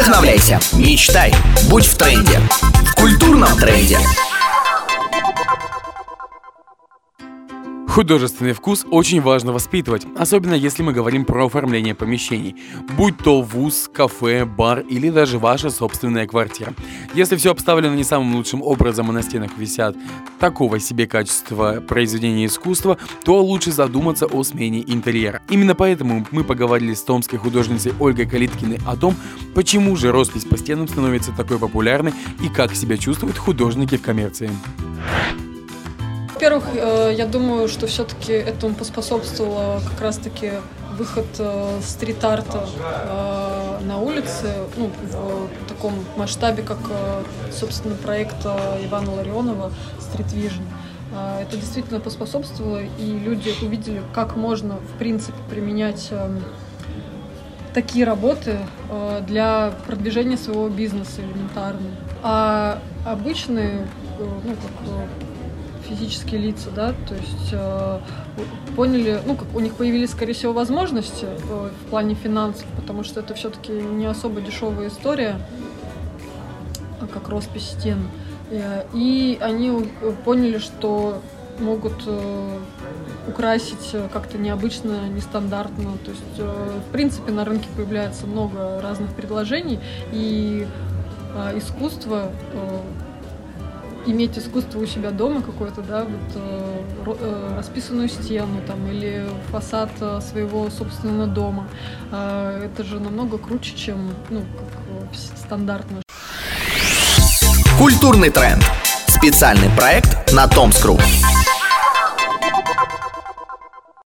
Вдохновляйся, мечтай, будь в тренде. В культурном тренде. Художественный вкус очень важно воспитывать, особенно если мы говорим про оформление помещений, будь то вуз, кафе, бар или даже ваша собственная квартира. Если все обставлено не самым лучшим образом, а на стенах висят такого себе качества произведения искусства, то лучше задуматься о смене интерьера. Именно поэтому мы поговорили с томской художницей Ольгой Калиткиной о том, почему же роспись по стенам становится такой популярной и как себя чувствуют художники в коммерции. Во-первых, э, я думаю, что все-таки этому поспособствовало как раз-таки выход э, стрит-арта э, на улице, ну, в таком масштабе, как, собственно, проект Ивана Ларионова «Стрит Vision». Это действительно поспособствовало, и люди увидели, как можно, в принципе, применять такие работы для продвижения своего бизнеса элементарно. А обычные, ну, как физические лица, да, то есть э, поняли, ну, как у них появились, скорее всего, возможности э, в плане финансов, потому что это все-таки не особо дешевая история, а как роспись стен. Э, и они поняли, что могут э, украсить как-то необычно, нестандартно. То есть, э, в принципе, на рынке появляется много разных предложений, и э, искусство э, иметь искусство у себя дома какое-то, да, вот э, э, расписанную стену там или фасад э, своего собственного дома. Э, это же намного круче, чем, ну, как э, стандартно. Культурный тренд. Специальный проект на Томскру.